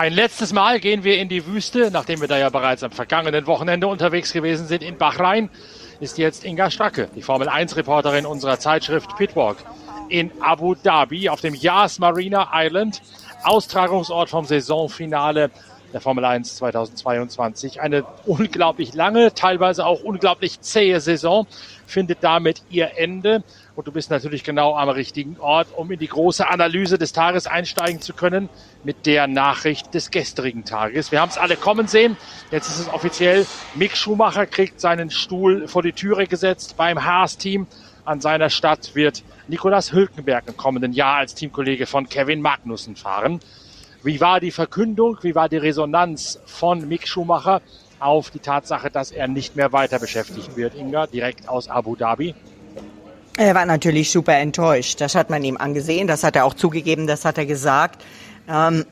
Ein letztes Mal gehen wir in die Wüste, nachdem wir da ja bereits am vergangenen Wochenende unterwegs gewesen sind in Bahrain, ist jetzt Inga Stracke, die Formel 1 Reporterin unserer Zeitschrift Pitwalk, in Abu Dhabi auf dem Yas Marina Island, Austragungsort vom Saisonfinale der Formel 1 2022. Eine unglaublich lange, teilweise auch unglaublich zähe Saison findet damit ihr Ende. Und du bist natürlich genau am richtigen Ort, um in die große Analyse des Tages einsteigen zu können mit der Nachricht des gestrigen Tages. Wir haben es alle kommen sehen. Jetzt ist es offiziell. Mick Schumacher kriegt seinen Stuhl vor die Türe gesetzt beim Haas-Team. An seiner Stadt wird Nicolas Hülkenberg im kommenden Jahr als Teamkollege von Kevin Magnussen fahren. Wie war die Verkündung, wie war die Resonanz von Mick Schumacher auf die Tatsache, dass er nicht mehr weiter beschäftigt wird, Inga, direkt aus Abu Dhabi? Er war natürlich super enttäuscht. Das hat man ihm angesehen, das hat er auch zugegeben, das hat er gesagt. Ähm,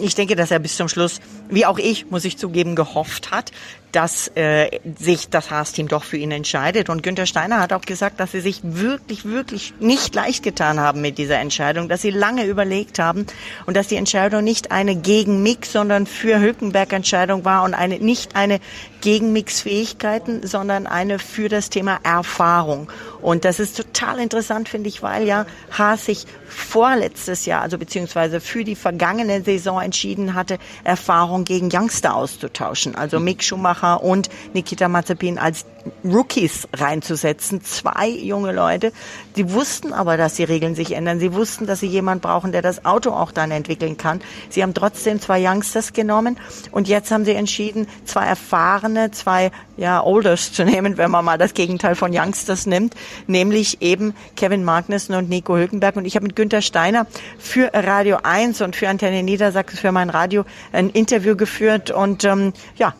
ich denke, dass er bis zum Schluss, wie auch ich, muss ich zugeben, gehofft hat, dass äh, sich das Haas-Team doch für ihn entscheidet. Und Günther Steiner hat auch gesagt, dass sie sich wirklich, wirklich nicht leicht getan haben mit dieser Entscheidung, dass sie lange überlegt haben und dass die Entscheidung nicht eine gegen Mix, sondern für Hülkenberg-Entscheidung war und eine nicht eine gegen Mix-Fähigkeiten, sondern eine für das Thema Erfahrung. Und das ist total interessant, finde ich, weil ja Haas sich vorletztes Jahr, also beziehungsweise für die vergangene Saison entschieden hatte, Erfahrung gegen Youngster auszutauschen. Also Mick Schumacher Schumacher und Nikita Mazepin als Rookies reinzusetzen. Zwei junge Leute. Die wussten aber, dass die Regeln sich ändern. Sie wussten, dass sie jemand brauchen, der das Auto auch dann entwickeln kann. Sie haben trotzdem zwei Youngsters genommen und jetzt haben sie entschieden, zwei erfahrene, zwei ja, Olders zu nehmen, wenn man mal das Gegenteil von Youngsters nimmt, nämlich eben Kevin Magnussen und Nico Hülkenberg. Und ich habe mit Günther Steiner für Radio 1 und für Antenne Niedersachsen, für mein Radio, ein Interview geführt und ähm, ja,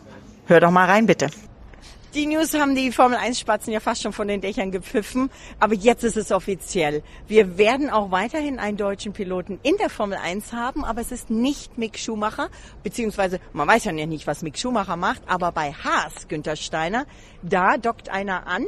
Hör doch mal rein, bitte. Die News haben die Formel 1 Spatzen ja fast schon von den Dächern gepfiffen, aber jetzt ist es offiziell. Wir werden auch weiterhin einen deutschen Piloten in der Formel 1 haben, aber es ist nicht Mick Schumacher, beziehungsweise man weiß ja nicht, was Mick Schumacher macht, aber bei Haas, Günther Steiner, da dockt einer an,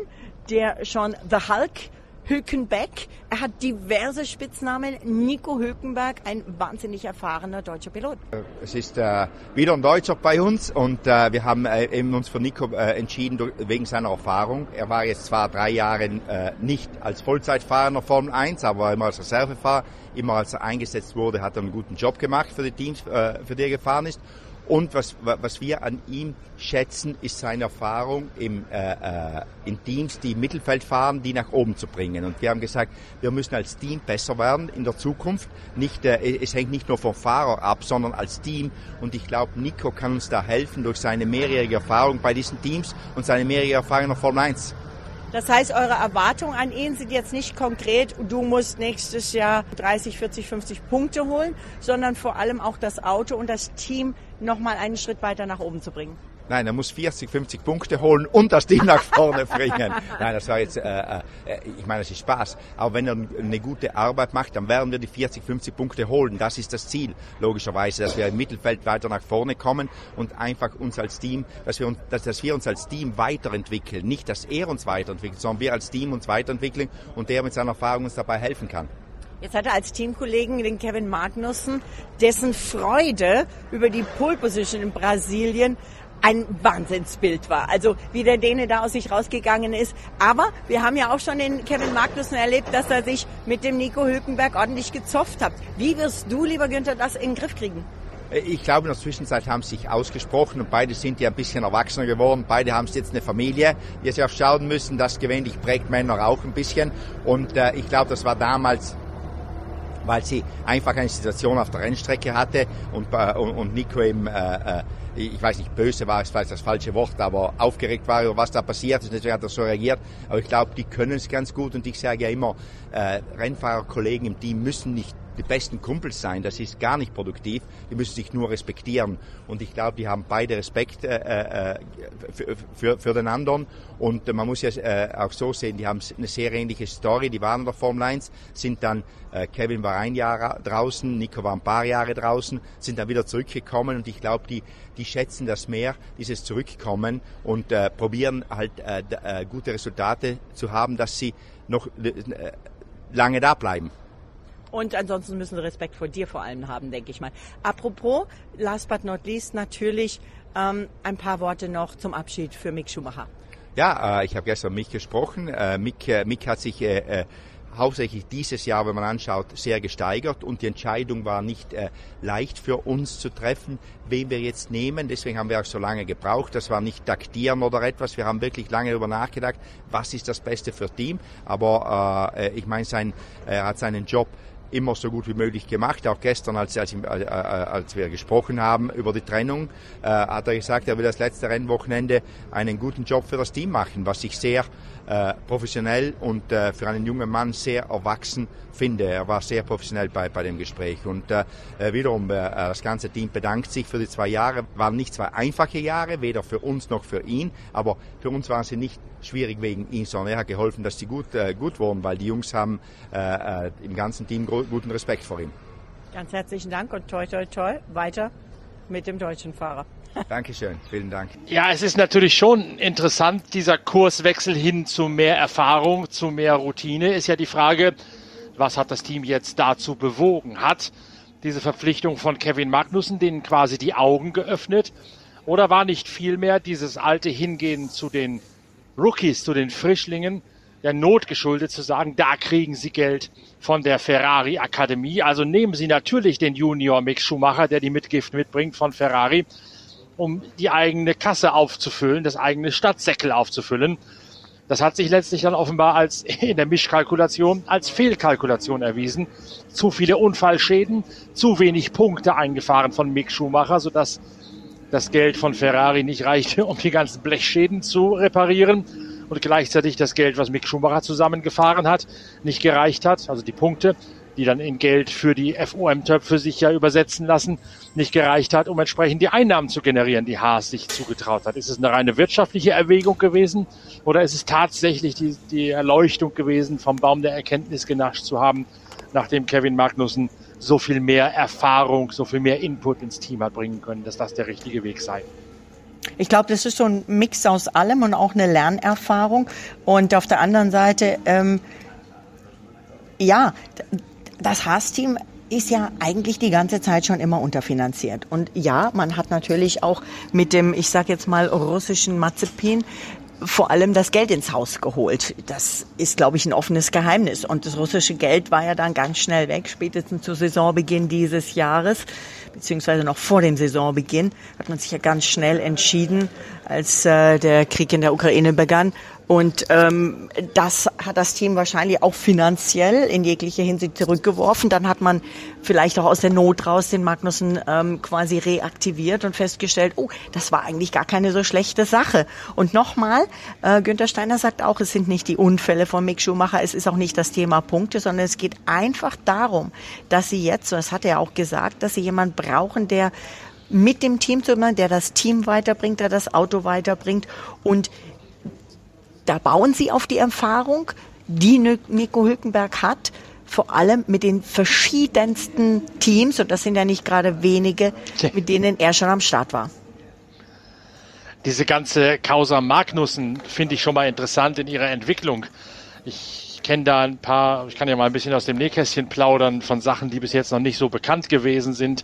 der schon The Hulk Hülkenbeck. Er hat diverse Spitznamen. Nico Hülkenberg, ein wahnsinnig erfahrener deutscher Pilot. Es ist äh, wieder ein Deutscher bei uns und äh, wir haben äh, eben uns für Nico äh, entschieden wegen seiner Erfahrung. Er war jetzt zwar drei Jahre äh, nicht als Vollzeitfahrer in der Formel 1, aber immer als Reservefahrer, immer als er eingesetzt wurde, hat er einen guten Job gemacht für die Teams, äh, für die er gefahren ist. Und was, was wir an ihm schätzen, ist seine Erfahrung im, äh, äh, in Teams, die im Mittelfeld fahren, die nach oben zu bringen. Und wir haben gesagt, wir müssen als Team besser werden in der Zukunft. Nicht, äh, es hängt nicht nur vom Fahrer ab, sondern als Team. Und ich glaube, Nico kann uns da helfen durch seine mehrjährige Erfahrung bei diesen Teams und seine mehrjährige Erfahrung in der Formel 1. Das heißt, eure Erwartungen an ihn sind jetzt nicht konkret, du musst nächstes Jahr 30, 40, 50 Punkte holen, sondern vor allem auch das Auto und das Team nochmal einen Schritt weiter nach oben zu bringen. Nein, er muss 40, 50 Punkte holen und das Team nach vorne bringen. Nein, das war jetzt, äh, äh, ich meine, das ist Spaß. Aber wenn er eine gute Arbeit macht, dann werden wir die 40, 50 Punkte holen. Das ist das Ziel, logischerweise, dass wir im Mittelfeld weiter nach vorne kommen und einfach uns als Team, dass wir uns, dass, dass wir uns als Team weiterentwickeln. Nicht, dass er uns weiterentwickelt, sondern wir als Team uns weiterentwickeln und der mit seiner Erfahrung uns dabei helfen kann. Jetzt hat er als Teamkollegen den Kevin Magnussen, dessen Freude über die Pole Position in Brasilien ein Wahnsinnsbild war. Also wie der Däne da aus sich rausgegangen ist. Aber wir haben ja auch schon den Kevin Magnussen erlebt, dass er sich mit dem Nico Hülkenberg ordentlich gezopft hat. Wie wirst du, lieber Günther, das in den Griff kriegen? Ich glaube, in der Zwischenzeit haben sie sich ausgesprochen und beide sind ja ein bisschen erwachsener geworden. Beide haben jetzt eine Familie, die sie auch schauen müssen. Das gewöhnlich prägt Männer auch ein bisschen. Und äh, ich glaube, das war damals weil sie einfach eine Situation auf der Rennstrecke hatte und, und, und Nico eben äh, äh ich weiß nicht, böse war ist vielleicht das falsche Wort, aber aufgeregt war über was da passiert ist, deswegen hat er so reagiert. Aber ich glaube, die können es ganz gut und ich sage ja immer, äh, Rennfahrerkollegen im Team müssen nicht die besten Kumpels sein, das ist gar nicht produktiv, die müssen sich nur respektieren. Und ich glaube, die haben beide Respekt äh, äh, für, für, für den anderen. Und man muss ja äh, auch so sehen, die haben eine sehr ähnliche Story, die waren in der Formel 1, sind dann, äh, Kevin war ein Jahr draußen, Nico war ein paar Jahre draußen, sind dann wieder zurückgekommen und ich glaube, die, die schätzen das mehr, dieses Zurückkommen und äh, probieren halt äh, äh, gute Resultate zu haben, dass sie noch lange da bleiben. Und ansonsten müssen sie Respekt vor dir vor allem haben, denke ich mal. Apropos, last but not least natürlich ähm, ein paar Worte noch zum Abschied für Mick Schumacher. Ja, äh, ich habe gestern mit Mick gesprochen. Äh, Mick, äh, Mick hat sich äh, äh, hauptsächlich dieses Jahr, wenn man anschaut, sehr gesteigert und die Entscheidung war nicht äh, leicht für uns zu treffen, wen wir jetzt nehmen. Deswegen haben wir auch so lange gebraucht. Das war nicht taktieren oder etwas. Wir haben wirklich lange darüber nachgedacht, was ist das Beste für Team. Aber äh, ich meine, sein, er hat seinen Job immer so gut wie möglich gemacht. Auch gestern, als, als, äh, als wir gesprochen haben über die Trennung, äh, hat er gesagt, er will das letzte Rennwochenende einen guten Job für das Team machen, was ich sehr äh, professionell und äh, für einen jungen Mann sehr erwachsen finde. Er war sehr professionell bei, bei dem Gespräch. Und äh, äh wiederum, äh, das ganze Team bedankt sich für die zwei Jahre. Waren nicht zwei einfache Jahre, weder für uns noch für ihn, aber für uns waren sie nicht schwierig wegen ihm, sondern er hat geholfen, dass sie gut, äh, gut wurden, weil die Jungs haben äh, äh, im ganzen Team guten Respekt vor ihm. Ganz herzlichen Dank und toi toi toi weiter mit dem deutschen Fahrer. Dankeschön, vielen Dank. Ja, es ist natürlich schon interessant, dieser Kurswechsel hin zu mehr Erfahrung, zu mehr Routine. Ist ja die Frage, was hat das Team jetzt dazu bewogen? Hat diese Verpflichtung von Kevin Magnussen denen quasi die Augen geöffnet? Oder war nicht vielmehr dieses alte Hingehen zu den Rookies, zu den Frischlingen, der Not geschuldet zu sagen, da kriegen sie Geld von der Ferrari Akademie. Also nehmen sie natürlich den Junior Mick Schumacher, der die Mitgift mitbringt von Ferrari um die eigene Kasse aufzufüllen, das eigene Stadtsäckel aufzufüllen. Das hat sich letztlich dann offenbar als in der Mischkalkulation als Fehlkalkulation erwiesen. Zu viele Unfallschäden, zu wenig Punkte eingefahren von Mick Schumacher, sodass das Geld von Ferrari nicht reichte, um die ganzen Blechschäden zu reparieren und gleichzeitig das Geld, was Mick Schumacher zusammengefahren hat, nicht gereicht hat, also die Punkte, die dann in Geld für die FOM-Töpfe sich ja übersetzen lassen, nicht gereicht hat, um entsprechend die Einnahmen zu generieren, die Haas sich zugetraut hat. Ist es eine reine wirtschaftliche Erwägung gewesen oder ist es tatsächlich die, die Erleuchtung gewesen, vom Baum der Erkenntnis genascht zu haben, nachdem Kevin Magnussen so viel mehr Erfahrung, so viel mehr Input ins Team hat bringen können, dass das der richtige Weg sei? Ich glaube, das ist so ein Mix aus allem und auch eine Lernerfahrung. Und auf der anderen Seite, ähm, ja, das Haas-Team ist ja eigentlich die ganze Zeit schon immer unterfinanziert. Und ja, man hat natürlich auch mit dem, ich sag jetzt mal, russischen Mazepin vor allem das Geld ins Haus geholt. Das ist, glaube ich, ein offenes Geheimnis. Und das russische Geld war ja dann ganz schnell weg, spätestens zu Saisonbeginn dieses Jahres, beziehungsweise noch vor dem Saisonbeginn, hat man sich ja ganz schnell entschieden, als äh, der Krieg in der Ukraine begann, und ähm, das hat das Team wahrscheinlich auch finanziell in jeglicher Hinsicht zurückgeworfen. Dann hat man vielleicht auch aus der Not raus den Magnussen ähm, quasi reaktiviert und festgestellt, oh, das war eigentlich gar keine so schlechte Sache. Und nochmal, äh, Günther Steiner sagt auch, es sind nicht die Unfälle von Mick Schumacher, es ist auch nicht das Thema Punkte, sondern es geht einfach darum, dass sie jetzt, das hat er auch gesagt, dass sie jemand brauchen, der mit dem Team zu machen, der das Team weiterbringt, der das Auto weiterbringt und da bauen sie auf die Erfahrung, die Nico Hülkenberg hat, vor allem mit den verschiedensten Teams, und das sind ja nicht gerade wenige, mit denen er schon am Start war. Diese ganze Causa Magnussen finde ich schon mal interessant in ihrer Entwicklung. Ich kenne da ein paar, ich kann ja mal ein bisschen aus dem Nähkästchen plaudern von Sachen, die bis jetzt noch nicht so bekannt gewesen sind.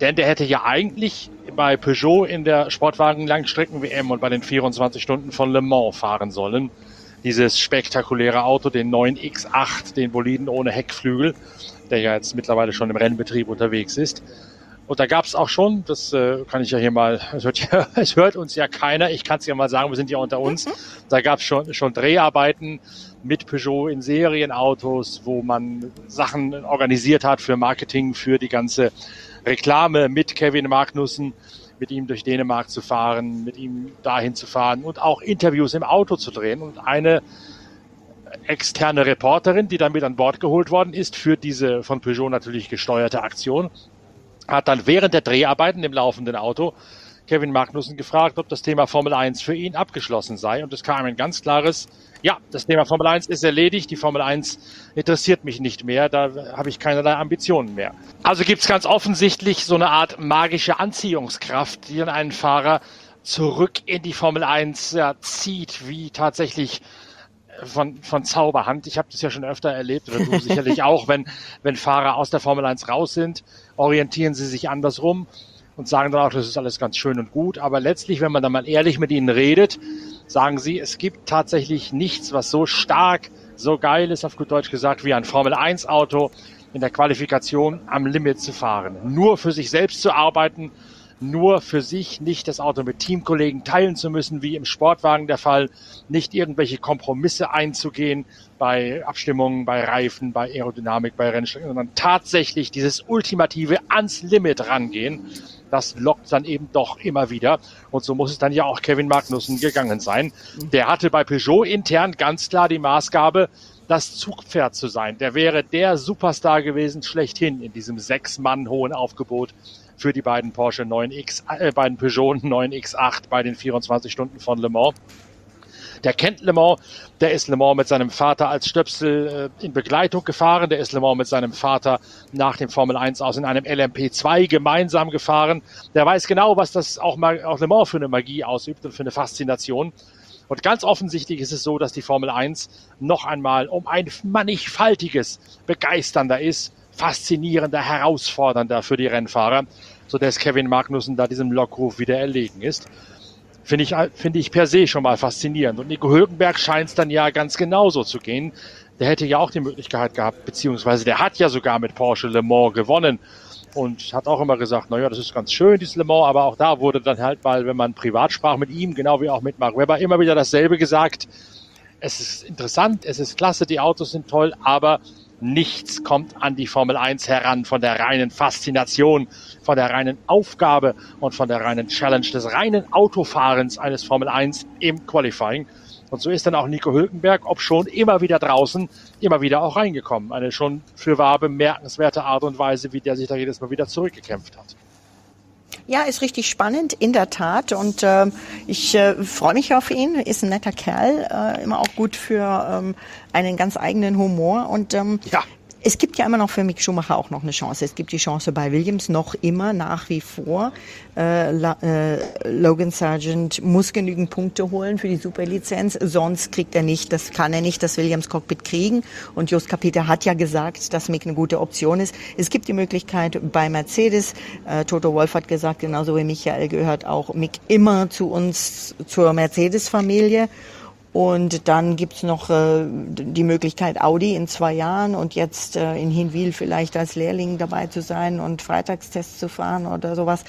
Denn der hätte ja eigentlich bei Peugeot in der Sportwagen-Langstrecken-WM und bei den 24 Stunden von Le Mans fahren sollen. Dieses spektakuläre Auto, den 9X8, den Boliden ohne Heckflügel, der ja jetzt mittlerweile schon im Rennbetrieb unterwegs ist. Und da gab es auch schon, das äh, kann ich ja hier mal, es hört, ja, es hört uns ja keiner, ich kann es ja mal sagen, wir sind ja unter uns. Da gab es schon, schon Dreharbeiten mit Peugeot in Serienautos, wo man Sachen organisiert hat für Marketing, für die ganze Reklame mit Kevin Magnussen, mit ihm durch Dänemark zu fahren, mit ihm dahin zu fahren und auch Interviews im Auto zu drehen. Und eine externe Reporterin, die dann mit an Bord geholt worden ist für diese von Peugeot natürlich gesteuerte Aktion, hat dann während der Dreharbeiten im laufenden Auto Kevin Magnussen gefragt, ob das Thema Formel 1 für ihn abgeschlossen sei. Und es kam ein ganz klares, ja, das Thema Formel 1 ist erledigt, die Formel 1 interessiert mich nicht mehr, da habe ich keinerlei Ambitionen mehr. Also gibt es ganz offensichtlich so eine Art magische Anziehungskraft, die dann einen Fahrer zurück in die Formel 1 ja, zieht, wie tatsächlich von, von Zauberhand. Ich habe das ja schon öfter erlebt, oder du sicherlich auch, wenn, wenn Fahrer aus der Formel 1 raus sind, orientieren sie sich andersrum und sagen dann auch, das ist alles ganz schön und gut. Aber letztlich, wenn man dann mal ehrlich mit ihnen redet, sagen sie, es gibt tatsächlich nichts, was so stark, so geil ist, auf gut Deutsch gesagt, wie ein Formel 1 Auto in der Qualifikation am Limit zu fahren. Nur für sich selbst zu arbeiten, nur für sich nicht das Auto mit Teamkollegen teilen zu müssen, wie im Sportwagen der Fall, nicht irgendwelche Kompromisse einzugehen bei Abstimmungen, bei Reifen, bei Aerodynamik, bei Rennstrecken, sondern tatsächlich dieses ultimative ans Limit rangehen. Das lockt dann eben doch immer wieder. Und so muss es dann ja auch Kevin Magnussen gegangen sein. Der hatte bei Peugeot intern ganz klar die Maßgabe, das Zugpferd zu sein. Der wäre der Superstar gewesen, schlechthin in diesem sechs Mann hohen Aufgebot für die beiden Porsche 9X, äh, beiden Peugeot 9X8 bei den 24 Stunden von Le Mans. Der kennt Le Mans, der ist Le Mans mit seinem Vater als Stöpsel äh, in Begleitung gefahren, der ist Le Mans mit seinem Vater nach dem Formel 1 aus in einem LMP2 gemeinsam gefahren. Der weiß genau, was das auch, mal, auch Le Mans für eine Magie ausübt und für eine Faszination. Und ganz offensichtlich ist es so, dass die Formel 1 noch einmal um ein mannigfaltiges begeisternder ist faszinierender, herausfordernder für die Rennfahrer, so dass Kevin Magnussen da diesem Lockruf wieder erlegen ist. Finde ich, finde ich per se schon mal faszinierend. Und Nico Hülkenberg scheint es dann ja ganz genauso zu gehen. Der hätte ja auch die Möglichkeit gehabt, beziehungsweise der hat ja sogar mit Porsche Le Mans gewonnen und hat auch immer gesagt, naja, das ist ganz schön, dieses Le Mans, aber auch da wurde dann halt mal, wenn man privat sprach mit ihm, genau wie auch mit Mark Webber, immer wieder dasselbe gesagt. Es ist interessant, es ist klasse, die Autos sind toll, aber Nichts kommt an die Formel 1 heran von der reinen Faszination, von der reinen Aufgabe und von der reinen Challenge des reinen Autofahrens eines Formel 1 im Qualifying. Und so ist dann auch Nico Hülkenberg, ob schon immer wieder draußen, immer wieder auch reingekommen. Eine schon für wahr bemerkenswerte Art und Weise, wie der sich da jedes Mal wieder zurückgekämpft hat. Ja, ist richtig spannend, in der Tat. Und äh, ich äh, freue mich auf ihn. Ist ein netter Kerl, äh, immer auch gut für ähm, einen ganz eigenen Humor. Und ähm, ja es gibt ja immer noch für Mick Schumacher auch noch eine Chance. Es gibt die Chance bei Williams noch immer nach wie vor. Äh, äh, Logan Sargent muss genügend Punkte holen für die Superlizenz, sonst kriegt er nicht, das kann er nicht, das Williams Cockpit kriegen. Und Just Capita hat ja gesagt, dass Mick eine gute Option ist. Es gibt die Möglichkeit bei Mercedes. Äh, Toto Wolf hat gesagt, genauso wie Michael gehört auch Mick immer zu uns, zur Mercedes-Familie. Und dann gibt's noch äh, die Möglichkeit, Audi in zwei Jahren und jetzt äh, in Hinwil vielleicht als Lehrling dabei zu sein und Freitagstests zu fahren oder sowas.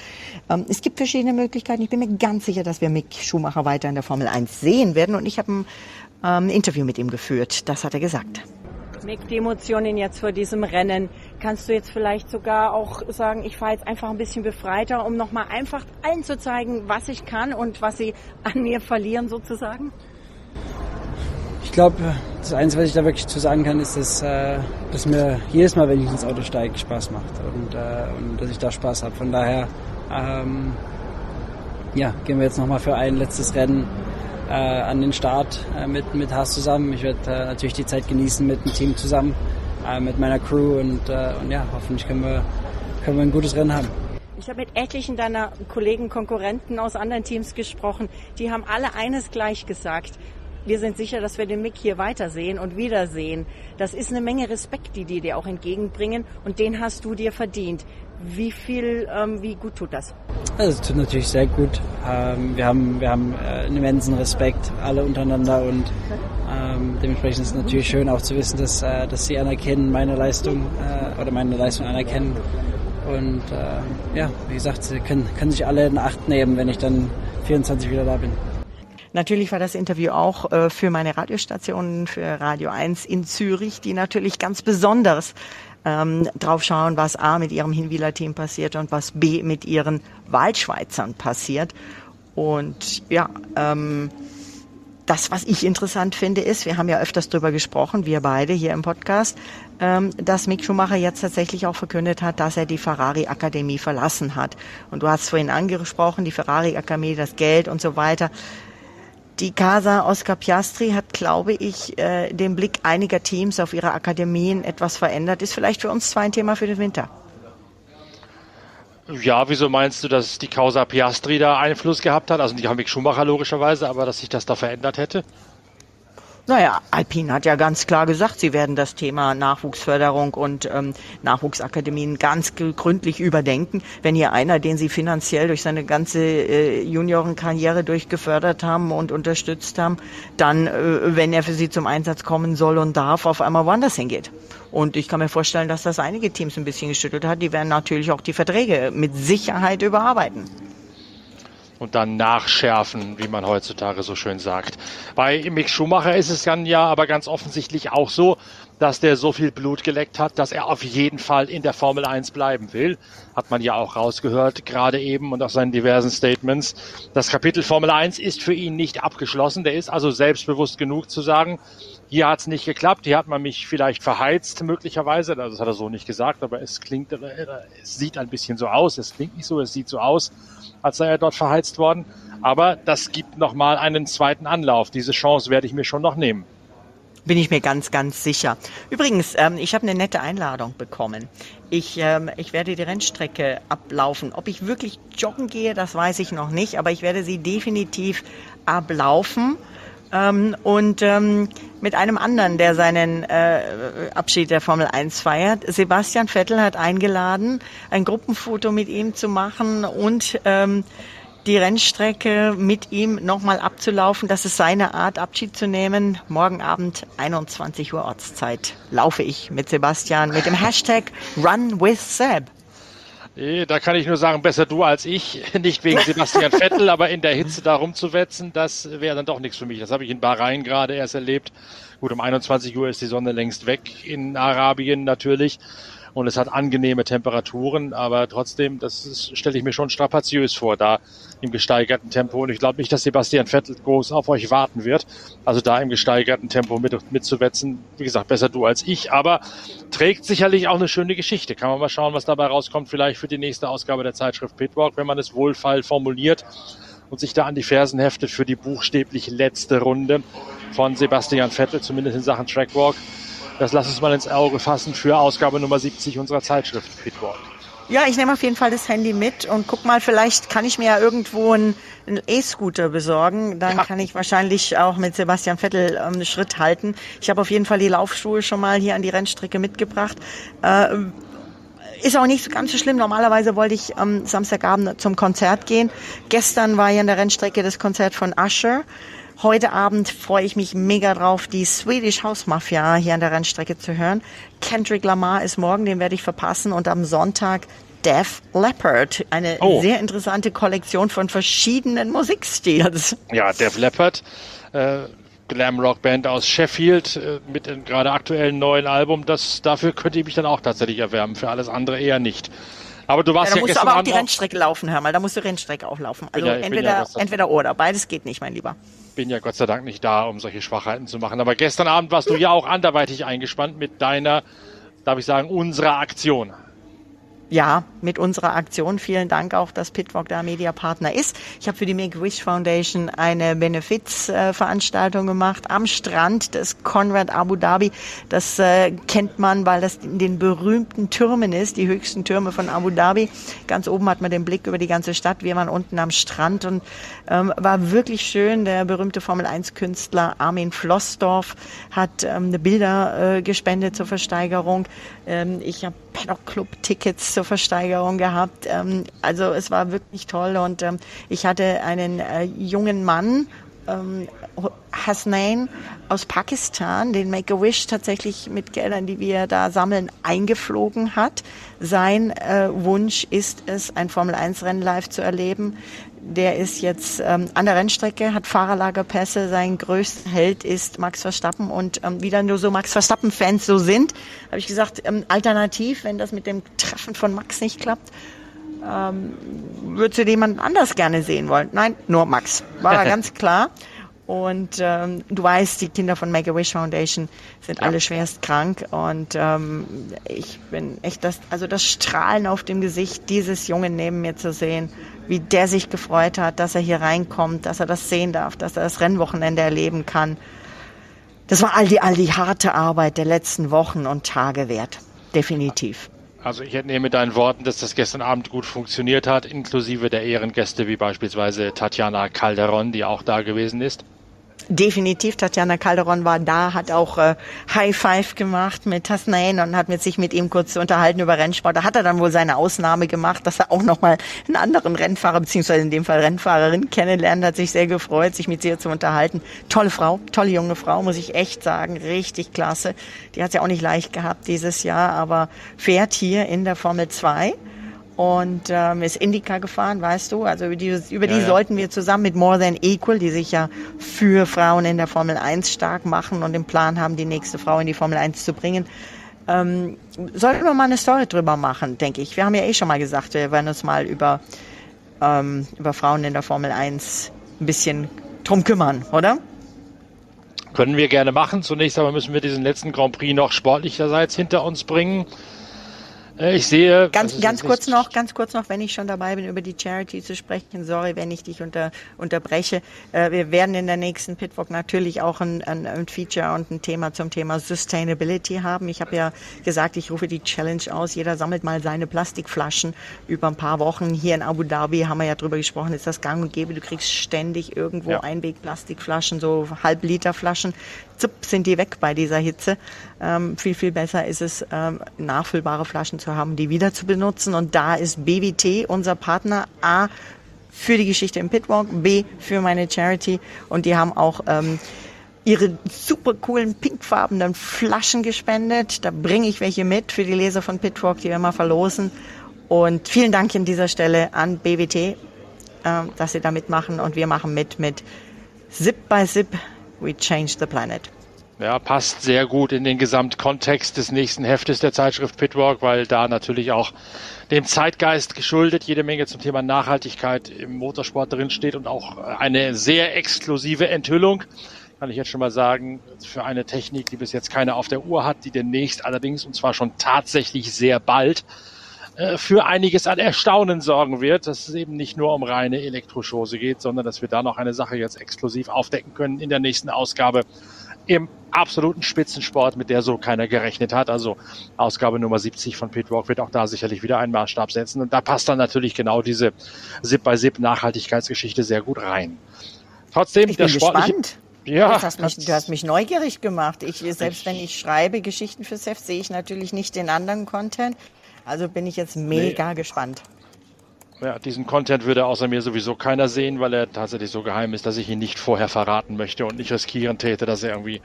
Ähm, es gibt verschiedene Möglichkeiten. Ich bin mir ganz sicher, dass wir Mick Schumacher weiter in der Formel 1 sehen werden. Und ich habe ein ähm, Interview mit ihm geführt. Das hat er gesagt. Mick, die Emotionen jetzt vor diesem Rennen. Kannst du jetzt vielleicht sogar auch sagen, ich fahre jetzt einfach ein bisschen befreiter, um nochmal einfach allen zu zeigen, was ich kann und was sie an mir verlieren sozusagen? Ich glaube, das Einzige, was ich da wirklich zu sagen kann, ist, dass, äh, dass mir jedes Mal, wenn ich ins Auto steige, Spaß macht und, äh, und dass ich da Spaß habe. Von daher ähm, ja, gehen wir jetzt nochmal für ein letztes Rennen äh, an den Start äh, mit, mit Haas zusammen. Ich werde äh, natürlich die Zeit genießen mit dem Team zusammen, äh, mit meiner Crew und, äh, und ja, hoffentlich können wir, können wir ein gutes Rennen haben. Ich habe mit etlichen deiner Kollegen, Konkurrenten aus anderen Teams gesprochen. Die haben alle eines gleich gesagt wir sind sicher, dass wir den Mick hier weitersehen und wiedersehen. Das ist eine Menge Respekt, die die dir auch entgegenbringen und den hast du dir verdient. Wie viel, ähm, wie gut tut das? Also, es tut natürlich sehr gut. Ähm, wir haben, wir haben äh, einen immensen Respekt alle untereinander und ähm, dementsprechend ist es natürlich schön auch zu wissen, dass, äh, dass sie anerkennen, meine Leistung äh, oder meine Leistung anerkennen. Und äh, ja, wie gesagt, sie können, können sich alle in Acht nehmen, wenn ich dann 24 wieder da bin. Natürlich war das Interview auch äh, für meine Radiostationen, für Radio 1 in Zürich, die natürlich ganz besonders ähm, drauf schauen, was A mit ihrem Hinwieler Team passiert und was B mit ihren Waldschweizern passiert. Und ja, ähm, das, was ich interessant finde, ist, wir haben ja öfters drüber gesprochen, wir beide hier im Podcast, ähm, dass Mick Schumacher jetzt tatsächlich auch verkündet hat, dass er die Ferrari Akademie verlassen hat. Und du hast vorhin angesprochen, die Ferrari Akademie, das Geld und so weiter. Die Casa Oscar Piastri hat, glaube ich, äh, den Blick einiger Teams auf ihre Akademien etwas verändert. Ist vielleicht für uns zwei ein Thema für den Winter. Ja, wieso meinst du, dass die Causa Piastri da Einfluss gehabt hat? Also nicht Mick Schumacher logischerweise, aber dass sich das da verändert hätte? Naja, Alpine hat ja ganz klar gesagt, sie werden das Thema Nachwuchsförderung und ähm, Nachwuchsakademien ganz gründlich überdenken. Wenn hier einer, den sie finanziell durch seine ganze äh, Juniorenkarriere durchgefördert haben und unterstützt haben, dann, äh, wenn er für sie zum Einsatz kommen soll und darf, auf einmal woanders hingeht. Und ich kann mir vorstellen, dass das einige Teams ein bisschen geschüttelt hat. Die werden natürlich auch die Verträge mit Sicherheit überarbeiten und dann nachschärfen, wie man heutzutage so schön sagt. Bei Mick Schumacher ist es dann ja aber ganz offensichtlich auch so, dass der so viel Blut geleckt hat, dass er auf jeden Fall in der Formel 1 bleiben will. Hat man ja auch rausgehört, gerade eben und aus seinen diversen Statements. Das Kapitel Formel 1 ist für ihn nicht abgeschlossen. Der ist also selbstbewusst genug zu sagen, hier hat es nicht geklappt, hier hat man mich vielleicht verheizt, möglicherweise. Also das hat er so nicht gesagt, aber es klingt, es sieht ein bisschen so aus. Es klingt nicht so, es sieht so aus, als sei er dort verheizt worden. Aber das gibt nochmal einen zweiten Anlauf. Diese Chance werde ich mir schon noch nehmen. Bin ich mir ganz, ganz sicher. Übrigens, ähm, ich habe eine nette Einladung bekommen. Ich, ähm, ich werde die Rennstrecke ablaufen. Ob ich wirklich joggen gehe, das weiß ich noch nicht, aber ich werde sie definitiv ablaufen. Ähm, und ähm, mit einem anderen, der seinen äh, Abschied der Formel 1 feiert. Sebastian Vettel hat eingeladen, ein Gruppenfoto mit ihm zu machen und ähm, die Rennstrecke mit ihm nochmal abzulaufen. Das ist seine Art, Abschied zu nehmen. Morgen Abend 21 Uhr Ortszeit laufe ich mit Sebastian mit dem Hashtag Run with Seb. Da kann ich nur sagen, besser du als ich. Nicht wegen Sebastian Vettel, aber in der Hitze da rumzuwetzen, das wäre dann doch nichts für mich. Das habe ich in Bahrain gerade erst erlebt. Gut, um 21 Uhr ist die Sonne längst weg in Arabien natürlich und es hat angenehme Temperaturen, aber trotzdem, das stelle ich mir schon strapaziös vor, da im gesteigerten Tempo. Und ich glaube nicht, dass Sebastian Vettel groß auf euch warten wird. Also da im gesteigerten Tempo mit, mitzuwetzen, wie gesagt, besser du als ich, aber trägt sicherlich auch eine schöne Geschichte. Kann man mal schauen, was dabei rauskommt, vielleicht für die nächste Ausgabe der Zeitschrift Pitwalk, wenn man es wohlfeil formuliert und sich da an die Fersen heftet für die buchstäblich letzte Runde von Sebastian Vettel, zumindest in Sachen Trackwalk. Das lass uns mal ins Auge fassen für Ausgabe Nummer 70 unserer Zeitschrift Pitwalk. Ja, ich nehme auf jeden Fall das Handy mit und guck mal, vielleicht kann ich mir ja irgendwo einen E-Scooter besorgen. Dann ja. kann ich wahrscheinlich auch mit Sebastian Vettel ähm, Schritt halten. Ich habe auf jeden Fall die Laufschuhe schon mal hier an die Rennstrecke mitgebracht. Äh, ist auch nicht ganz so schlimm. Normalerweise wollte ich am Samstagabend zum Konzert gehen. Gestern war ja an der Rennstrecke das Konzert von Usher. Heute Abend freue ich mich mega drauf, die Swedish House Mafia hier an der Rennstrecke zu hören. Kendrick Lamar ist morgen, den werde ich verpassen. Und am Sonntag Def Leppard. Eine oh. sehr interessante Kollektion von verschiedenen Musikstils. Ja, Def Leppard. Äh Glam-Rock-Band aus Sheffield äh, mit dem gerade aktuellen neuen Album. Das, dafür könnte ich mich dann auch tatsächlich erwärmen, für alles andere eher nicht. Aber du warst ja, ja musst du aber auch die Rennstrecke laufen, hör mal. Da musst du Rennstrecke auch laufen. Also ja, entweder, ja entweder oder. Beides geht nicht, mein Lieber bin ja Gott sei Dank nicht da, um solche Schwachheiten zu machen. Aber gestern Abend warst du ja auch anderweitig eingespannt mit deiner, darf ich sagen, unserer Aktion ja, mit unserer Aktion. Vielen Dank auch, dass Pitwalk da Mediapartner ist. Ich habe für die Make-A-Wish Foundation eine Benefizveranstaltung gemacht am Strand des Conrad Abu Dhabi. Das äh, kennt man, weil das in den berühmten Türmen ist, die höchsten Türme von Abu Dhabi. Ganz oben hat man den Blick über die ganze Stadt. Wir waren unten am Strand und ähm, war wirklich schön. Der berühmte Formel-1-Künstler Armin Flossdorf hat ähm, Bilder äh, gespendet zur Versteigerung. Ähm, ich habe Paddock Club Tickets zur Versteigerung gehabt. Ähm, also es war wirklich toll und ähm, ich hatte einen äh, jungen Mann, ähm, Hasnain aus Pakistan, den Make-A-Wish tatsächlich mit Geldern, die wir da sammeln, eingeflogen hat. Sein äh, Wunsch ist es, ein Formel-1-Rennen live zu erleben. Der ist jetzt ähm, an der Rennstrecke, hat Fahrerlagerpässe. Sein größter Held ist Max Verstappen. Und ähm, wie dann nur so Max Verstappen-Fans so sind, habe ich gesagt, ähm, alternativ, wenn das mit dem Treffen von Max nicht klappt, ähm, würdest du jemanden anders gerne sehen wollen? Nein, nur Max. War da ganz klar. Und ähm, du weißt, die Kinder von Make-A-Wish Foundation sind ja. alle schwerst krank. Und ähm, ich bin echt das, also das Strahlen auf dem Gesicht dieses Jungen neben mir zu sehen, wie der sich gefreut hat, dass er hier reinkommt, dass er das sehen darf, dass er das Rennwochenende erleben kann. Das war all die, all die harte Arbeit der letzten Wochen und Tage wert. Definitiv. Also ich entnehme deinen Worten, dass das gestern Abend gut funktioniert hat, inklusive der Ehrengäste wie beispielsweise Tatjana Calderon, die auch da gewesen ist. Definitiv, Tatjana Calderon war da, hat auch äh, High Five gemacht mit Tasnain und hat mit sich mit ihm kurz unterhalten über Rennsport. Da hat er dann wohl seine Ausnahme gemacht, dass er auch nochmal einen anderen Rennfahrer, beziehungsweise in dem Fall Rennfahrerin kennenlernt, hat sich sehr gefreut, sich mit ihr zu unterhalten. Tolle Frau, tolle junge Frau, muss ich echt sagen, richtig klasse. Die hat es ja auch nicht leicht gehabt dieses Jahr, aber fährt hier in der Formel 2 und ähm, ist Indica gefahren, weißt du. Also über die, über die ja, ja. sollten wir zusammen mit More Than Equal, die sich ja für Frauen in der Formel 1 stark machen und den Plan haben, die nächste Frau in die Formel 1 zu bringen, ähm, sollten wir mal eine Story drüber machen, denke ich. Wir haben ja eh schon mal gesagt, wir werden uns mal über, ähm, über Frauen in der Formel 1 ein bisschen drum kümmern, oder? Können wir gerne machen. Zunächst aber müssen wir diesen letzten Grand Prix noch sportlicherseits hinter uns bringen. Äh, ich sehe. Ganz, ganz kurz noch, ganz kurz noch, wenn ich schon dabei bin, über die Charity zu sprechen. Sorry, wenn ich dich unter, unterbreche. Äh, wir werden in der nächsten Pitwalk natürlich auch ein, ein, ein Feature und ein Thema zum Thema Sustainability haben. Ich habe ja gesagt, ich rufe die Challenge aus. Jeder sammelt mal seine Plastikflaschen über ein paar Wochen. Hier in Abu Dhabi haben wir ja drüber gesprochen, ist das gang und gäbe. Du kriegst ständig irgendwo ja. Einwegplastikflaschen, so Halbliterflaschen zupp, sind die weg bei dieser Hitze. Ähm, viel, viel besser ist es, ähm, nachfüllbare Flaschen zu haben, die wieder zu benutzen. Und da ist BWT unser Partner A für die Geschichte im Pitwalk, B für meine Charity. Und die haben auch ähm, ihre super coolen pinkfarbenen Flaschen gespendet. Da bringe ich welche mit für die Leser von Pitwalk, die wir mal verlosen. Und vielen Dank an dieser Stelle an BWT, äh, dass sie da mitmachen. Und wir machen mit mit Zip by Zip We Change the Planet. Ja, passt sehr gut in den Gesamtkontext des nächsten Heftes der Zeitschrift Pitwalk, weil da natürlich auch dem Zeitgeist geschuldet jede Menge zum Thema Nachhaltigkeit im Motorsport drin steht und auch eine sehr exklusive Enthüllung, kann ich jetzt schon mal sagen, für eine Technik, die bis jetzt keiner auf der Uhr hat, die demnächst allerdings und zwar schon tatsächlich sehr bald äh, für einiges an Erstaunen sorgen wird, dass es eben nicht nur um reine Elektroschose geht, sondern dass wir da noch eine Sache jetzt exklusiv aufdecken können in der nächsten Ausgabe im absoluten Spitzensport, mit der so keiner gerechnet hat. Also Ausgabe Nummer 70 von Pitwalk wird auch da sicherlich wieder einen Maßstab setzen. Und da passt dann natürlich genau diese Zip-by-Zip Nachhaltigkeitsgeschichte sehr gut rein. Trotzdem, ich bin gespannt. Ja, du hast, mich, du hast mich neugierig gemacht. Ich, selbst ich, wenn ich schreibe Geschichten für SEF, sehe ich natürlich nicht den anderen Content. Also bin ich jetzt mega nee. gespannt. Ja, diesen Content würde außer mir sowieso keiner sehen, weil er tatsächlich so geheim ist, dass ich ihn nicht vorher verraten möchte und nicht riskieren täte, dass er irgendwie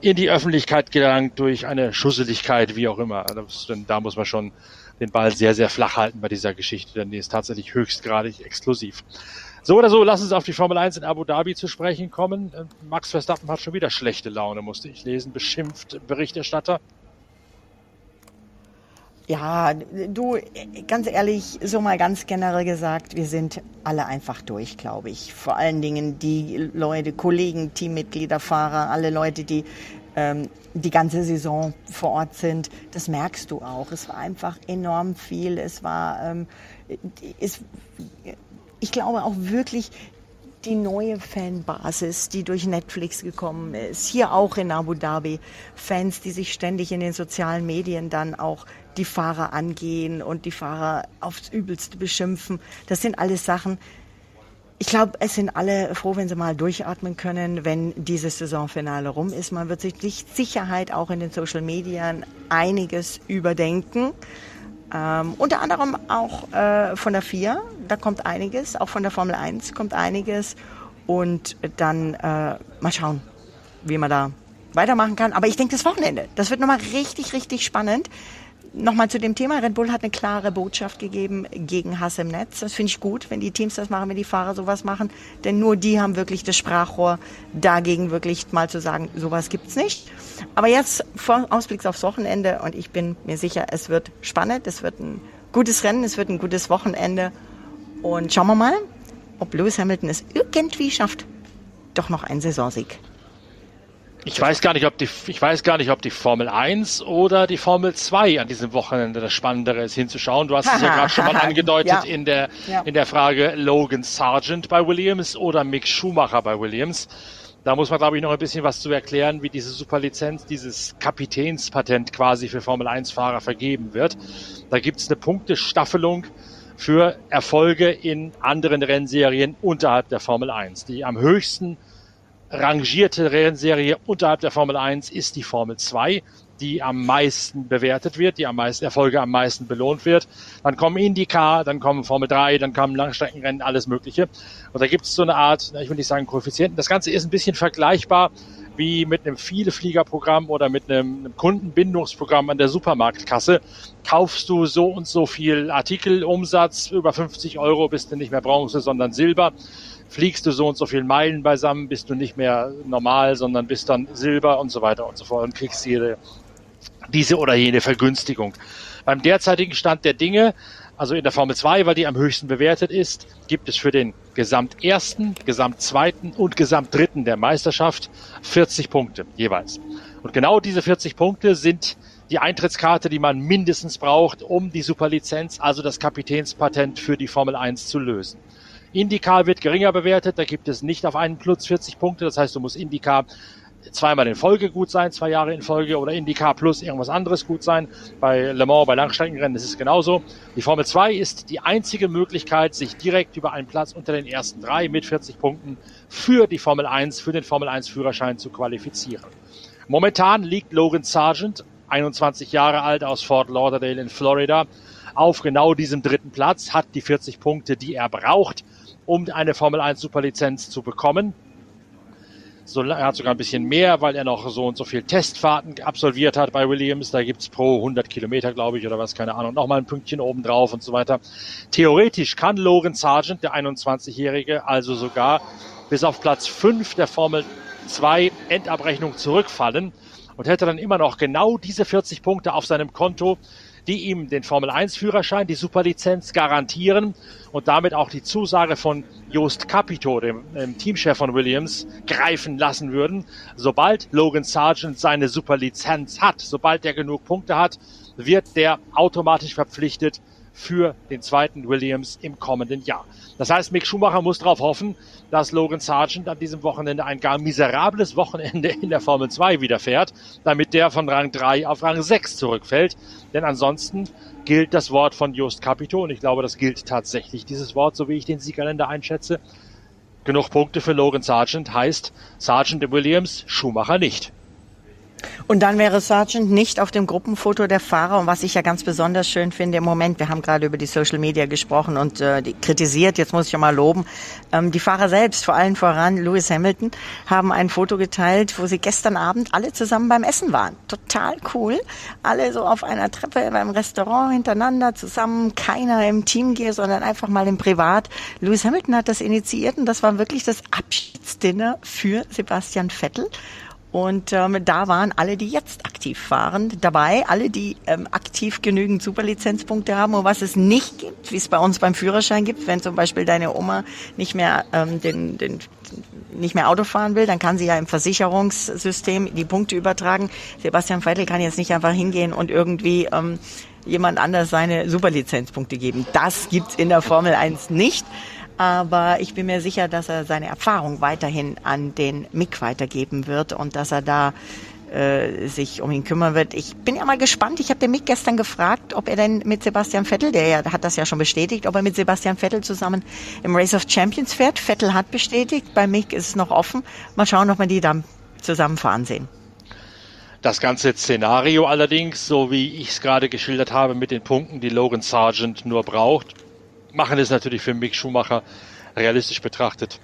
in die Öffentlichkeit gelangt durch eine Schusseligkeit, wie auch immer. Das, denn da muss man schon den Ball sehr, sehr flach halten bei dieser Geschichte, denn die ist tatsächlich höchstgradig exklusiv. So oder so, lass uns auf die Formel 1 in Abu Dhabi zu sprechen kommen. Max Verstappen hat schon wieder schlechte Laune, musste ich lesen, beschimpft Berichterstatter. Ja, du, ganz ehrlich, so mal ganz generell gesagt, wir sind alle einfach durch, glaube ich. Vor allen Dingen die Leute, Kollegen, Teammitglieder, Fahrer, alle Leute, die ähm, die ganze Saison vor Ort sind. Das merkst du auch. Es war einfach enorm viel. Es war, ähm, es, ich glaube auch wirklich, die neue Fanbasis, die durch Netflix gekommen ist, hier auch in Abu Dhabi, Fans, die sich ständig in den sozialen Medien dann auch die Fahrer angehen und die Fahrer aufs Übelste beschimpfen. Das sind alles Sachen, ich glaube, es sind alle froh, wenn sie mal durchatmen können, wenn dieses Saisonfinale rum ist. Man wird sich mit Sicherheit auch in den Social Medien einiges überdenken. Ähm, unter anderem auch äh, von der FIA, da kommt einiges, auch von der Formel 1 kommt einiges. Und dann äh, mal schauen, wie man da weitermachen kann. Aber ich denke, das Wochenende, das wird nochmal richtig, richtig spannend. Nochmal zu dem Thema. Red Bull hat eine klare Botschaft gegeben gegen Hass im Netz. Das finde ich gut, wenn die Teams das machen, wenn die Fahrer sowas machen. Denn nur die haben wirklich das Sprachrohr dagegen wirklich mal zu sagen, sowas gibt's nicht. Aber jetzt Ausblick aufs Wochenende und ich bin mir sicher, es wird spannend, es wird ein gutes Rennen, es wird ein gutes Wochenende. Und schauen wir mal, ob Lewis Hamilton es irgendwie schafft, doch noch einen Saisonsieg ich weiß gar nicht, ob die, ich weiß gar nicht, ob die Formel 1 oder die Formel 2 an diesem Wochenende das Spannendere ist hinzuschauen. Du hast es ja gerade schon mal angedeutet ja. in der, ja. in der Frage Logan Sargent bei Williams oder Mick Schumacher bei Williams. Da muss man, glaube ich, noch ein bisschen was zu erklären, wie diese Superlizenz, dieses Kapitänspatent quasi für Formel 1 Fahrer vergeben wird. Da gibt es eine Punktestaffelung für Erfolge in anderen Rennserien unterhalb der Formel 1. Die am höchsten rangierte Rennserie unterhalb der Formel 1 ist die Formel 2 die am meisten bewertet wird, die am meisten Erfolge am meisten belohnt wird. Dann kommen IndyCar, dann kommen Formel 3, dann kommen Langstreckenrennen, alles Mögliche. Und da gibt es so eine Art, ich will nicht sagen Koeffizienten. Das Ganze ist ein bisschen vergleichbar wie mit einem Vielfliegerprogramm oder mit einem Kundenbindungsprogramm an der Supermarktkasse. Kaufst du so und so viel Artikelumsatz, über 50 Euro bist du nicht mehr Bronze, sondern Silber fliegst du so und so viel Meilen beisammen, bist du nicht mehr normal, sondern bist dann Silber und so weiter und so fort und kriegst jede diese oder jene Vergünstigung. Beim derzeitigen Stand der Dinge, also in der Formel 2, weil die am höchsten bewertet ist, gibt es für den Gesamtersten, Gesamtzweiten und Gesamtdritten der Meisterschaft 40 Punkte jeweils. Und genau diese 40 Punkte sind die Eintrittskarte, die man mindestens braucht, um die Superlizenz, also das Kapitänspatent für die Formel 1 zu lösen. IndyCar wird geringer bewertet, da gibt es nicht auf einen Plus 40 Punkte, das heißt, du musst IndyCar zweimal in Folge gut sein, zwei Jahre in Folge oder IndyCar plus irgendwas anderes gut sein. Bei Le Mans, bei Langstreckenrennen ist es genauso. Die Formel 2 ist die einzige Möglichkeit, sich direkt über einen Platz unter den ersten drei mit 40 Punkten für die Formel 1, für den Formel 1 Führerschein zu qualifizieren. Momentan liegt Logan Sargent, 21 Jahre alt aus Fort Lauderdale in Florida, auf genau diesem dritten Platz, hat die 40 Punkte, die er braucht, um eine Formel 1 Superlizenz zu bekommen. So, er hat sogar ein bisschen mehr, weil er noch so und so viel Testfahrten absolviert hat bei Williams. Da gibt's pro 100 Kilometer, glaube ich, oder was, keine Ahnung, nochmal ein Pünktchen oben drauf und so weiter. Theoretisch kann Logan Sargent, der 21-Jährige, also sogar bis auf Platz 5 der Formel 2 Endabrechnung zurückfallen und hätte dann immer noch genau diese 40 Punkte auf seinem Konto, die ihm den Formel 1 Führerschein, die Superlizenz garantieren und damit auch die Zusage von Jost Capito, dem, dem Teamchef von Williams, greifen lassen würden. Sobald Logan Sargent seine Superlizenz hat, sobald er genug Punkte hat, wird der automatisch verpflichtet, für den zweiten Williams im kommenden Jahr. Das heißt, Mick Schumacher muss darauf hoffen, dass Logan Sargent an diesem Wochenende ein gar miserables Wochenende in der Formel 2 widerfährt, damit der von Rang 3 auf Rang 6 zurückfällt. Denn ansonsten gilt das Wort von Just Capito und ich glaube, das gilt tatsächlich, dieses Wort, so wie ich den Siegerländer einschätze. Genug Punkte für Logan Sargent heißt Sargent Williams, Schumacher nicht. Und dann wäre Sargent nicht auf dem Gruppenfoto der Fahrer. Und was ich ja ganz besonders schön finde im Moment, wir haben gerade über die Social Media gesprochen und äh, die kritisiert, jetzt muss ich ja mal loben, ähm, die Fahrer selbst, vor allen voran Lewis Hamilton, haben ein Foto geteilt, wo sie gestern Abend alle zusammen beim Essen waren. Total cool. Alle so auf einer Treppe beim Restaurant hintereinander zusammen, keiner im Team gehe, sondern einfach mal im Privat. Lewis Hamilton hat das initiiert und das war wirklich das Abschiedsdinner für Sebastian Vettel. Und ähm, da waren alle, die jetzt aktiv fahren, dabei, alle, die ähm, aktiv genügend Superlizenzpunkte haben. Und was es nicht gibt, wie es bei uns beim Führerschein gibt, wenn zum Beispiel deine Oma nicht mehr ähm, den, den nicht mehr Auto fahren will, dann kann sie ja im Versicherungssystem die Punkte übertragen. Sebastian Vettel kann jetzt nicht einfach hingehen und irgendwie ähm, jemand anders seine Superlizenzpunkte geben. Das gibt's in der Formel 1 nicht. Aber ich bin mir sicher, dass er seine Erfahrung weiterhin an den Mick weitergeben wird und dass er da äh, sich um ihn kümmern wird. Ich bin ja mal gespannt. Ich habe den Mick gestern gefragt, ob er denn mit Sebastian Vettel, der ja, hat das ja schon bestätigt, ob er mit Sebastian Vettel zusammen im Race of Champions fährt. Vettel hat bestätigt, bei Mick ist es noch offen. Mal schauen, ob wir die dann zusammen fahren sehen. Das ganze Szenario allerdings, so wie ich es gerade geschildert habe, mit den Punkten, die Logan Sargent nur braucht, machen es natürlich für Mick Schumacher realistisch betrachtet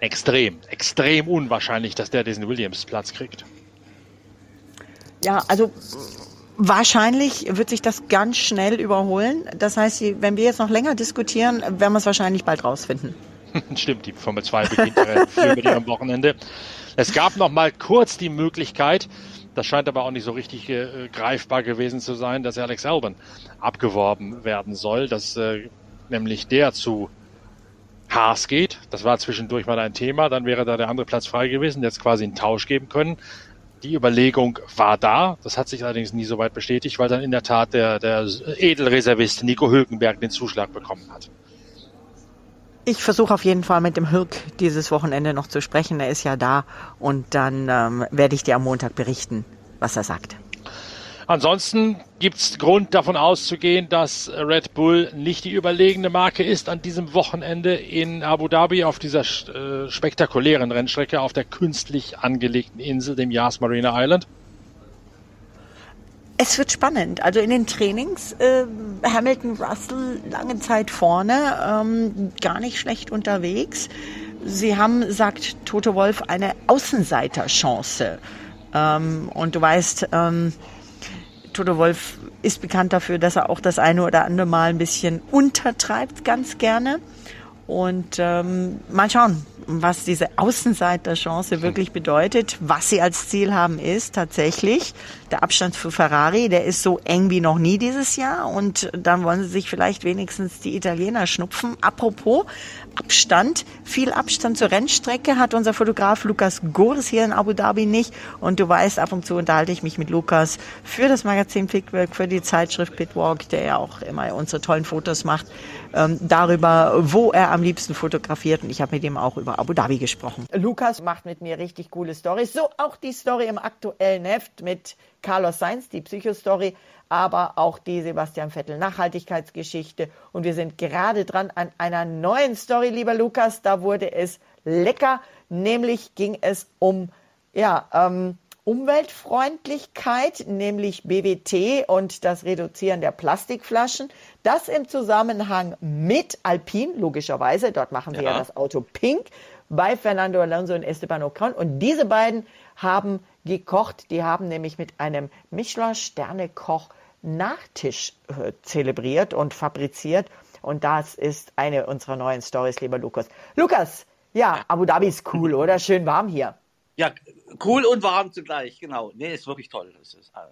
extrem, extrem unwahrscheinlich, dass der diesen Williams-Platz kriegt. Ja, also wahrscheinlich wird sich das ganz schnell überholen. Das heißt, wenn wir jetzt noch länger diskutieren, werden wir es wahrscheinlich bald rausfinden. Stimmt, die Formel 2 beginnt ja mit ihrem Wochenende. Es gab noch mal kurz die Möglichkeit, das scheint aber auch nicht so richtig äh, greifbar gewesen zu sein, dass Alex Albon abgeworben werden soll. Das äh, nämlich der zu Haas geht. Das war zwischendurch mal ein Thema. Dann wäre da der andere Platz frei gewesen. Jetzt quasi einen Tausch geben können. Die Überlegung war da. Das hat sich allerdings nie so weit bestätigt, weil dann in der Tat der, der Edelreservist Nico Hülkenberg den Zuschlag bekommen hat. Ich versuche auf jeden Fall mit dem Hülk dieses Wochenende noch zu sprechen. Er ist ja da und dann ähm, werde ich dir am Montag berichten, was er sagt. Ansonsten gibt es Grund davon auszugehen, dass Red Bull nicht die überlegene Marke ist an diesem Wochenende in Abu Dhabi auf dieser äh, spektakulären Rennstrecke auf der künstlich angelegten Insel, dem Yas Marina Island. Es wird spannend. Also in den Trainings äh, Hamilton Russell lange Zeit vorne, ähm, gar nicht schlecht unterwegs. Sie haben, sagt Tote Wolf, eine Außenseiterchance. Ähm, und du weißt, ähm, Toto Wolf ist bekannt dafür, dass er auch das eine oder andere Mal ein bisschen untertreibt, ganz gerne. Und ähm, mal schauen, was diese Außenseiterchance wirklich bedeutet. Was sie als Ziel haben, ist tatsächlich der Abstand für Ferrari. Der ist so eng wie noch nie dieses Jahr. Und dann wollen sie sich vielleicht wenigstens die Italiener schnupfen. Apropos Abstand, viel Abstand zur Rennstrecke hat unser Fotograf Lukas Gores hier in Abu Dhabi nicht. Und du weißt, ab und zu unterhalte ich mich mit Lukas für das Magazin Pitwalk, für die Zeitschrift Pitwalk, der ja auch immer unsere tollen Fotos macht, ähm, darüber, wo er am liebsten fotografiert. Und ich habe mit ihm auch über Abu Dhabi gesprochen. Lukas macht mit mir richtig coole Stories. So auch die Story im aktuellen Heft mit Carlos Sainz, die Psychostory, aber auch die Sebastian Vettel Nachhaltigkeitsgeschichte. Und wir sind gerade dran an einer neuen Story, lieber Lukas. Da wurde es lecker. Nämlich ging es um, ja, ähm, Umweltfreundlichkeit, nämlich BWT und das Reduzieren der Plastikflaschen. Das im Zusammenhang mit Alpine, logischerweise. Dort machen wir ja, ja das Auto pink bei Fernando Alonso und Esteban Ocon. Und diese beiden haben gekocht. Die haben nämlich mit einem Michelin-Sterne-Koch Nachtisch äh, zelebriert und fabriziert. Und das ist eine unserer neuen Stories, lieber Lukas. Lukas, ja, Abu Dhabi ist cool, oder? Schön warm hier. Ja, cool und warm zugleich, genau. Nee, ist wirklich toll. Das ist eine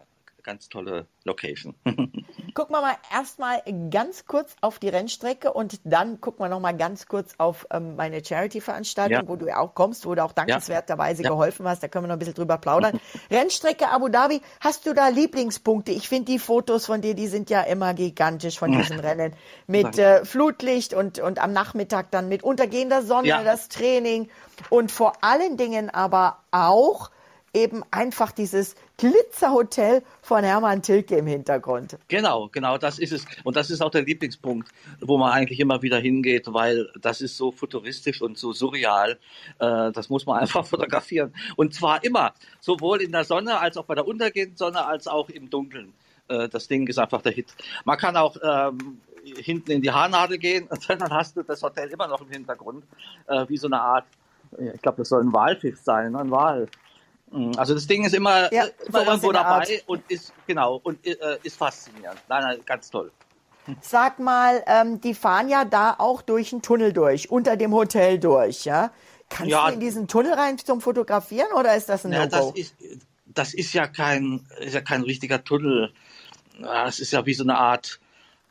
ganz tolle Location. gucken wir mal erstmal ganz kurz auf die Rennstrecke und dann gucken wir noch mal ganz kurz auf ähm, meine Charity-Veranstaltung, ja. wo du ja auch kommst, wo du auch dankenswerterweise ja. geholfen hast. Da können wir noch ein bisschen drüber plaudern. Rennstrecke Abu Dhabi, hast du da Lieblingspunkte? Ich finde die Fotos von dir, die sind ja immer gigantisch von diesem Rennen. Mit äh, Flutlicht und, und am Nachmittag dann mit untergehender Sonne, ja. das Training und vor allen Dingen aber auch eben einfach dieses Glitzerhotel von Hermann Tilke im Hintergrund. Genau, genau, das ist es. Und das ist auch der Lieblingspunkt, wo man eigentlich immer wieder hingeht, weil das ist so futuristisch und so surreal. Äh, das muss man einfach fotografieren. Und zwar immer, sowohl in der Sonne als auch bei der untergehenden Sonne als auch im Dunkeln. Äh, das Ding ist einfach der Hit. Man kann auch ähm, hinten in die Haarnadel gehen, dann hast du das Hotel immer noch im Hintergrund, äh, wie so eine Art, ich glaube, das soll ein Walfisch sein, ne? ein Wal. Mhm. Also das Ding ist immer, ja, immer irgendwo dabei und ist genau und äh, ist faszinierend. Nein, nein, ganz toll. Sag mal, ähm, die fahren ja da auch durch einen Tunnel durch, unter dem Hotel durch, ja? Kannst ja, du in diesen Tunnel rein zum Fotografieren oder ist das ein ja, das ist, das ist ja kein, ist ja kein richtiger Tunnel. Das ist ja wie so eine Art,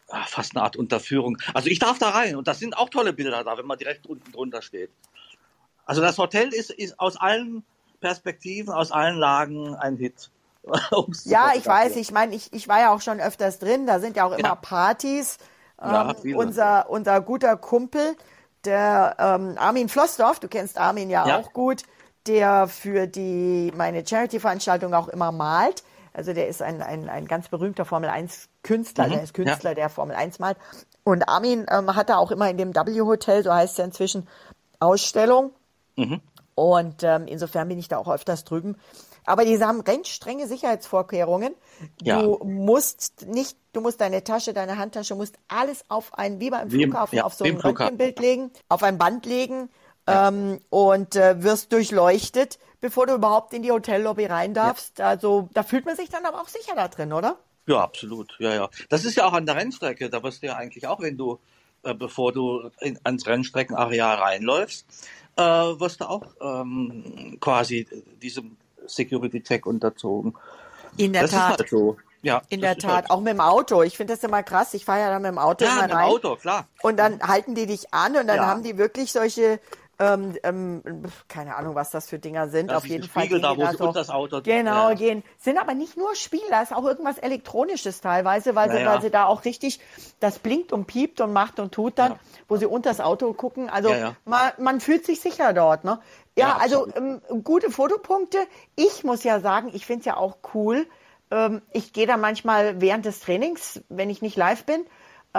ah, fast eine Art Unterführung. Also ich darf da rein und das sind auch tolle Bilder da, wenn man direkt unten drunter steht. Also das Hotel ist, ist aus allen Perspektiven, aus allen Lagen ein Hit. ja, ich weiß, ich meine, ich, ich war ja auch schon öfters drin, da sind ja auch immer ja. Partys. Ähm, ja, unser, unser guter Kumpel, der ähm, Armin Flossdorf, du kennst Armin ja, ja, auch gut, der für die meine Charity-Veranstaltung auch immer malt. Also der ist ein, ein, ein ganz berühmter Formel-1-Künstler, mhm. der ist Künstler, der Formel 1 malt. Und Armin ähm, hatte auch immer in dem W-Hotel, so heißt es ja inzwischen, Ausstellung. Mhm. Und ähm, insofern bin ich da auch öfters drüben. Aber die haben ganz strenge Sicherheitsvorkehrungen. Ja. Du musst nicht, du musst deine Tasche, deine Handtasche, musst alles auf ein, wie beim Flughafen, ja, auf so ein Röntgenbild legen, auf ein Band legen ja. ähm, und äh, wirst durchleuchtet, bevor du überhaupt in die Hotellobby rein darfst. Also da fühlt man sich dann aber auch sicher da drin, oder? Ja, absolut. Ja, ja. Das ist ja auch an der Rennstrecke. Da wirst du ja eigentlich auch, wenn du, äh, bevor du in, ans Rennstreckenareal reinläufst, äh, wirst du auch ähm, quasi diesem Security-Check unterzogen. In der das Tat. Halt so. Ja, in der Tat, halt. auch mit dem Auto. Ich finde das immer krass. Ich fahre ja dann mit dem Auto ja, immer mit dem Auto, klar. Und dann halten die dich an und dann ja. haben die wirklich solche ähm, ähm, keine Ahnung, was das für Dinger sind. Das Auf jeden Fall. Spiegel da, wo da so, das Auto genau ja. gehen. Sind aber nicht nur Spiegel, da ist auch irgendwas Elektronisches teilweise, weil, naja. sie, weil sie da auch richtig, das blinkt und piept und macht und tut dann, ja. wo sie unter das Auto gucken. Also ja, man, man fühlt sich sicher dort. Ne? Ja, also ähm, gute Fotopunkte. Ich muss ja sagen, ich finde es ja auch cool, ähm, ich gehe dann manchmal während des Trainings, wenn ich nicht live bin,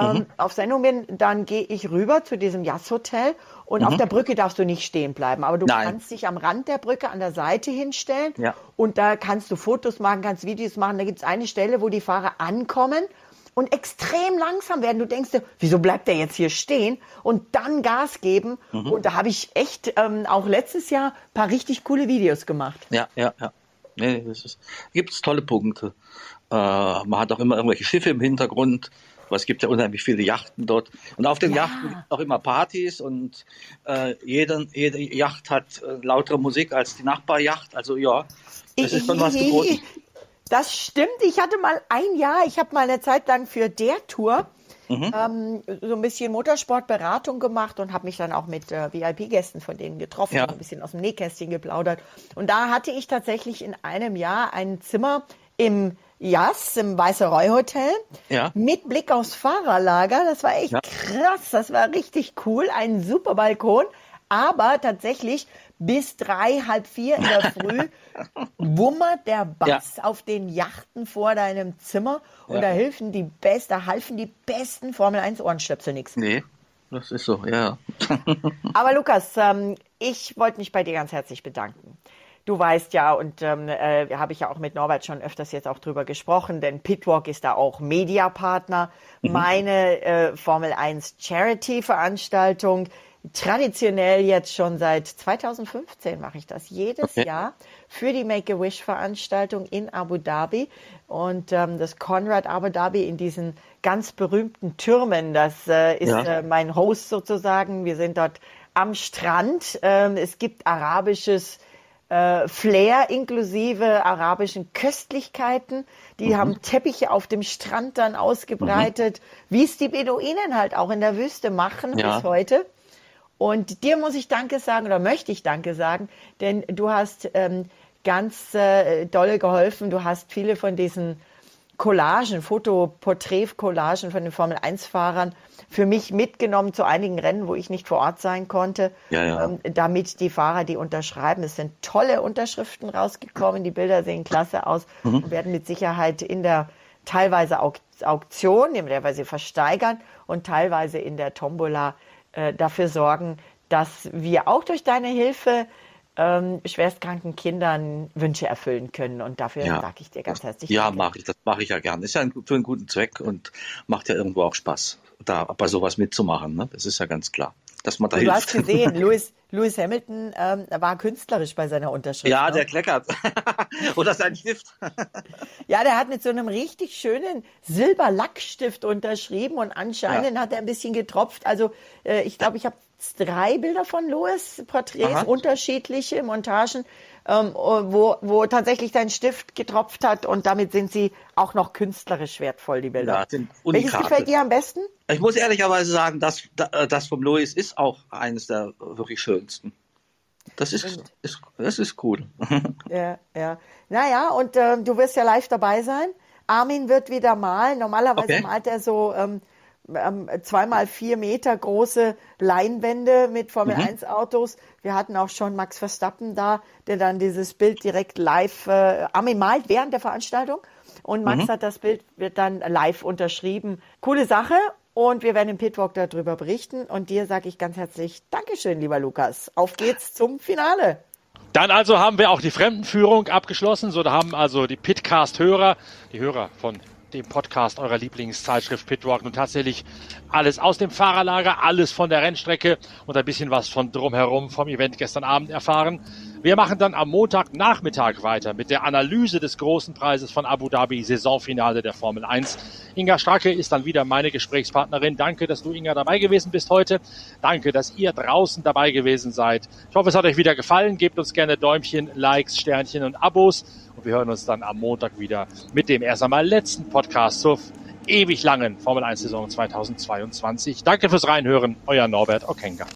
ähm, mhm. auf Sendung bin, dann gehe ich rüber zu diesem Jazzhotel und mhm. auf der Brücke darfst du nicht stehen bleiben, aber du Nein. kannst dich am Rand der Brücke an der Seite hinstellen ja. und da kannst du Fotos machen, kannst Videos machen. Da gibt es eine Stelle, wo die Fahrer ankommen und extrem langsam werden. Du denkst dir, wieso bleibt der jetzt hier stehen? Und dann Gas geben. Mhm. Und da habe ich echt ähm, auch letztes Jahr ein paar richtig coole Videos gemacht. Ja, ja, ja. Nee, es gibt tolle Punkte. Äh, man hat auch immer irgendwelche Schiffe im Hintergrund. Aber es gibt ja unheimlich viele Yachten dort. Und auf den ja. Yachten gibt es auch immer Partys und äh, jede, jede Yacht hat äh, lautere Musik als die Nachbarjacht. Also ja, das ist schon was geboten. Das stimmt. Ich hatte mal ein Jahr, ich habe mal eine Zeit lang für der Tour mhm. ähm, so ein bisschen Motorsportberatung gemacht und habe mich dann auch mit äh, VIP-Gästen von denen getroffen, ja. ein bisschen aus dem Nähkästchen geplaudert. Und da hatte ich tatsächlich in einem Jahr ein Zimmer im Jas im Weißeroy Hotel ja. mit Blick aufs Fahrerlager. Das war echt ja. krass. Das war richtig cool. Ein super Balkon. Aber tatsächlich bis drei, halb vier in der Früh wummert der Bass ja. auf den Yachten vor deinem Zimmer und ja. da helfen die Best, da halfen die besten Formel 1 Ohrenstöpsel nichts. Nee, das ist so, ja. Aber Lukas, ähm, ich wollte mich bei dir ganz herzlich bedanken. Du weißt ja, und ähm, äh, habe ich ja auch mit Norbert schon öfters jetzt auch drüber gesprochen, denn Pitwalk ist da auch Mediapartner. Mhm. Meine äh, Formel 1 Charity-Veranstaltung, traditionell jetzt schon seit 2015 mache ich das jedes okay. Jahr für die Make-A-Wish-Veranstaltung in Abu Dhabi. Und ähm, das Conrad Abu Dhabi in diesen ganz berühmten Türmen, das äh, ist ja. äh, mein Host sozusagen. Wir sind dort am Strand. Ähm, es gibt arabisches äh, Flair inklusive arabischen Köstlichkeiten. Die mhm. haben Teppiche auf dem Strand dann ausgebreitet, mhm. wie es die Beduinen halt auch in der Wüste machen ja. bis heute. Und dir muss ich Danke sagen oder möchte ich Danke sagen, denn du hast ähm, ganz äh, dolle geholfen. Du hast viele von diesen Collagen, Fotoporträt-Collagen von den Formel-1-Fahrern für mich mitgenommen zu einigen Rennen, wo ich nicht vor Ort sein konnte, ja, ja. Ähm, damit die Fahrer die unterschreiben. Es sind tolle Unterschriften rausgekommen, die Bilder sehen klasse aus mhm. und werden mit Sicherheit in der teilweise Auktion, in der wir sie versteigern und teilweise in der Tombola äh, dafür sorgen, dass wir auch durch deine Hilfe ähm, schwerstkranken Kindern Wünsche erfüllen können. Und dafür ja. sage ich dir ganz herzlich Ja, mache ich. Das mache ich ja gerne. Ist ja ein, für einen guten Zweck und macht ja irgendwo auch Spaß, da bei sowas mitzumachen. Ne? Das ist ja ganz klar. Dass man da du hilft. hast gesehen, Lewis, Lewis Hamilton ähm, war künstlerisch bei seiner Unterschrift. Ja, ne? der kleckert. Oder sein Stift. ja, der hat mit so einem richtig schönen Silberlackstift unterschrieben und anscheinend ja. hat er ein bisschen getropft. Also äh, ich glaube, ich habe drei Bilder von Louis, Porträts, Aha. unterschiedliche Montagen, ähm, wo, wo tatsächlich dein Stift getropft hat und damit sind sie auch noch künstlerisch wertvoll, die Bilder. Ja, sind Welches gefällt dir am besten? Ich muss ehrlicherweise sagen, das, das vom Louis ist auch eines der wirklich schönsten. Das ist, ist, das ist cool. Ja, ja. Naja, und äh, du wirst ja live dabei sein. Armin wird wieder malen. Normalerweise okay. malt er so ähm, ähm, zweimal vier Meter große Leinwände mit Formel mhm. 1 Autos. Wir hatten auch schon Max Verstappen da, der dann dieses Bild direkt live äh, Armin malt während der Veranstaltung. Und Max mhm. hat das Bild wird dann live unterschrieben. Coole Sache. Und wir werden im Pitwalk darüber berichten. Und dir sage ich ganz herzlich Dankeschön, lieber Lukas. Auf geht's zum Finale. Dann also haben wir auch die Fremdenführung abgeschlossen. So, da haben also die Pitcast-Hörer, die Hörer von dem Podcast eurer Lieblingszeitschrift Pitwalk nun tatsächlich alles aus dem Fahrerlager, alles von der Rennstrecke und ein bisschen was von drumherum vom Event gestern Abend erfahren. Wir machen dann am Montagnachmittag weiter mit der Analyse des großen Preises von Abu Dhabi, Saisonfinale der Formel 1. Inga Stracke ist dann wieder meine Gesprächspartnerin. Danke, dass du, Inga, dabei gewesen bist heute. Danke, dass ihr draußen dabei gewesen seid. Ich hoffe, es hat euch wieder gefallen. Gebt uns gerne Däumchen, Likes, Sternchen und Abos. Und wir hören uns dann am Montag wieder mit dem erst einmal letzten Podcast zur ewig langen Formel 1 Saison 2022. Danke fürs Reinhören. Euer Norbert Okenga.